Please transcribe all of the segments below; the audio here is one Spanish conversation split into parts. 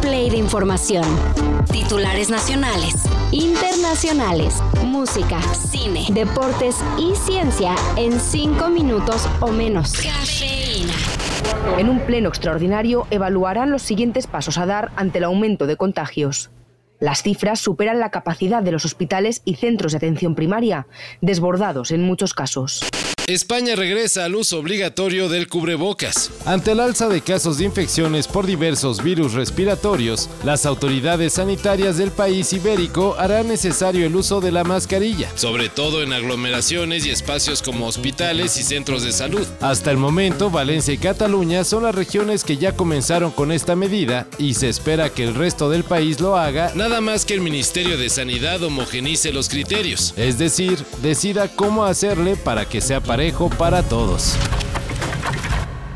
play de información. Titulares nacionales, internacionales, música, cine, deportes y ciencia en cinco minutos o menos. Cafeína. En un pleno extraordinario evaluarán los siguientes pasos a dar ante el aumento de contagios. Las cifras superan la capacidad de los hospitales y centros de atención primaria, desbordados en muchos casos. España regresa al uso obligatorio del cubrebocas. Ante el alza de casos de infecciones por diversos virus respiratorios, las autoridades sanitarias del país ibérico harán necesario el uso de la mascarilla, sobre todo en aglomeraciones y espacios como hospitales y centros de salud. Hasta el momento, Valencia y Cataluña son las regiones que ya comenzaron con esta medida y se espera que el resto del país lo haga, nada más que el Ministerio de Sanidad homogenice los criterios, es decir, decida cómo hacerle para que sea para para todos.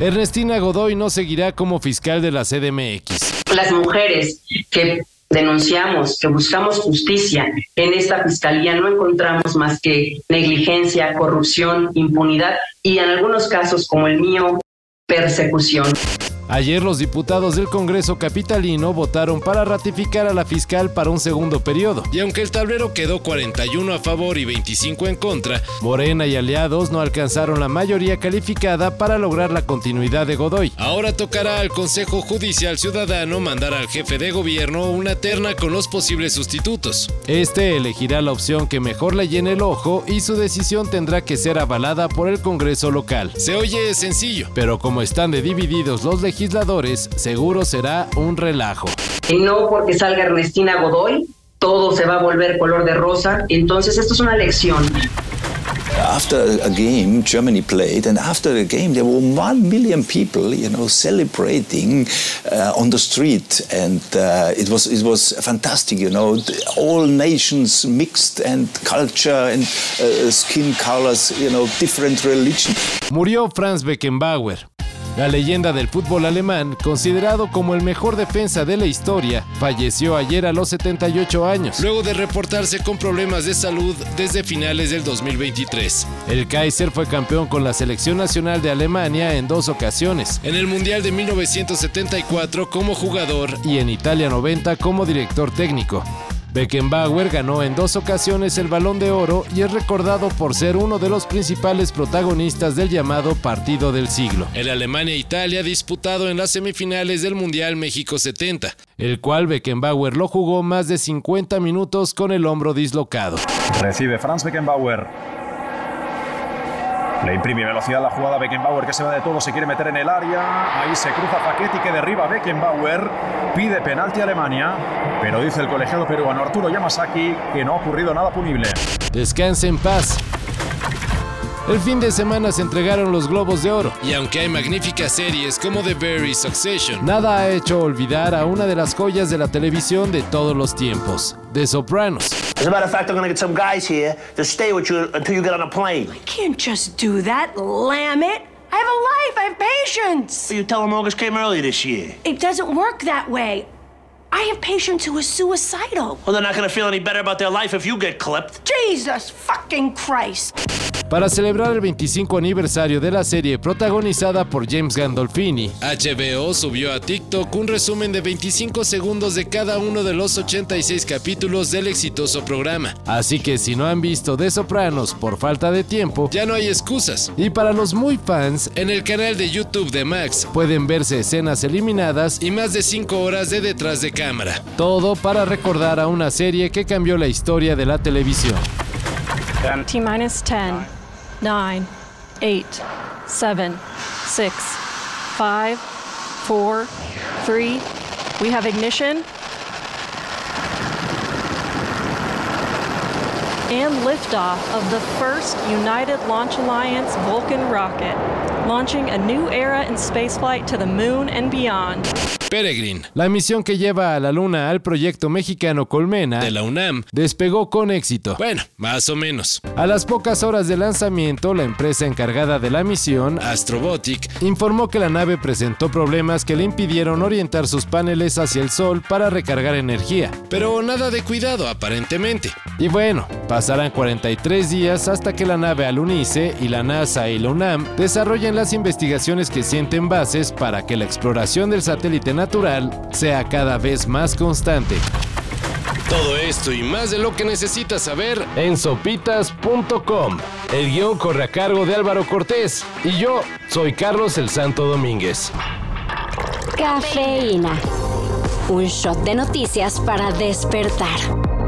Ernestina Godoy no seguirá como fiscal de la CDMX. Las mujeres que denunciamos, que buscamos justicia en esta fiscalía, no encontramos más que negligencia, corrupción, impunidad y en algunos casos como el mío, persecución. Ayer los diputados del Congreso Capitalino votaron para ratificar a la fiscal para un segundo periodo. Y aunque el tablero quedó 41 a favor y 25 en contra, Morena y aliados no alcanzaron la mayoría calificada para lograr la continuidad de Godoy. Ahora tocará al Consejo Judicial Ciudadano mandar al jefe de gobierno una terna con los posibles sustitutos. Este elegirá la opción que mejor le llene el ojo y su decisión tendrá que ser avalada por el Congreso local. Se oye sencillo, pero como están de divididos los legisladores, legisladores, seguro será un relajo. Y no porque salga Ernestina Godoy, todo se va a volver color de rosa. Entonces, esto es una lección. After a game, Germany played, and after the game, there were one million people, you know, celebrating uh, on the street, and uh, it was it was fantastic, you know, all nations mixed and culture and uh, skin colors, you know, different religion. Murió Franz Beckenbauer, la leyenda del fútbol alemán, considerado como el mejor defensa de la historia, falleció ayer a los 78 años, luego de reportarse con problemas de salud desde finales del 2023. El Kaiser fue campeón con la selección nacional de Alemania en dos ocasiones, en el Mundial de 1974 como jugador y en Italia 90 como director técnico. Beckenbauer ganó en dos ocasiones el Balón de Oro y es recordado por ser uno de los principales protagonistas del llamado Partido del Siglo, el Alemania-Italia disputado en las semifinales del Mundial México 70, el cual Beckenbauer lo jugó más de 50 minutos con el hombro dislocado. Recibe Franz Beckenbauer. Le imprime velocidad la jugada Beckenbauer que se va de todo, se quiere meter en el área. Ahí se cruza Paquetti que derriba Beckenbauer. Pide penalti a Alemania. Pero dice el colegiado peruano Arturo Yamasaki que no ha ocurrido nada punible. Descanse en paz. El fin de semana se entregaron los Globos de Oro, y aunque hay magníficas series como The Very Succession, nada ha hecho olvidar a una de las joyas de la televisión de todos los tiempos, The Sopranos. As a matter of fact, I'm gonna get some guys here to stay with you until you get on a plane. I can't just do that, lamb it. I have a life, I have patience. You tell them August came early this year. It doesn't work that way. I have patients who are suicidal. Well, they're not gonna feel any better about their life if you get clipped. Jesus fucking Christ para celebrar el 25 aniversario de la serie protagonizada por James Gandolfini. HBO subió a TikTok un resumen de 25 segundos de cada uno de los 86 capítulos del exitoso programa. Así que si no han visto The Sopranos por falta de tiempo, ya no hay excusas. Y para los muy fans, en el canal de YouTube de Max pueden verse escenas eliminadas y más de 5 horas de detrás de cámara. Todo para recordar a una serie que cambió la historia de la televisión. T-10. nine, eight, seven, six, five, four, three. We have ignition. And liftoff of the first United Launch Alliance Vulcan rocket, launching a new era in spaceflight to the moon and beyond. Peregrine, la misión que lleva a la Luna al proyecto mexicano Colmena de la UNAM, despegó con éxito. Bueno, más o menos. A las pocas horas de lanzamiento, la empresa encargada de la misión, Astrobotic, informó que la nave presentó problemas que le impidieron orientar sus paneles hacia el Sol para recargar energía. Pero nada de cuidado, aparentemente. Y bueno, pasarán 43 días hasta que la nave alunice y la NASA y la UNAM desarrollen las investigaciones que sienten bases para que la exploración del satélite natural sea cada vez más constante. Todo esto y más de lo que necesitas saber en sopitas.com. El guion corre a cargo de Álvaro Cortés y yo soy Carlos el Santo Domínguez. Cafeína. Un shot de noticias para despertar.